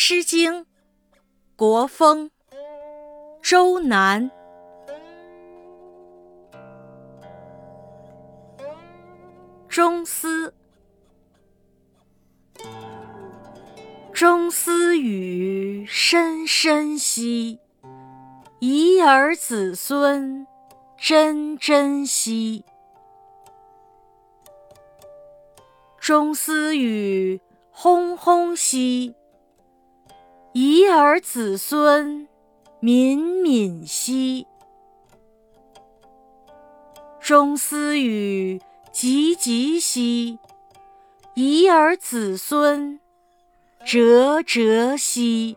诗经·国风·周南。中思，中思语深深兮，遗而子孙真真兮。中思语轰轰兮。遗而子孙敏敏兮，中思语汲汲兮；遗而子孙哲哲兮。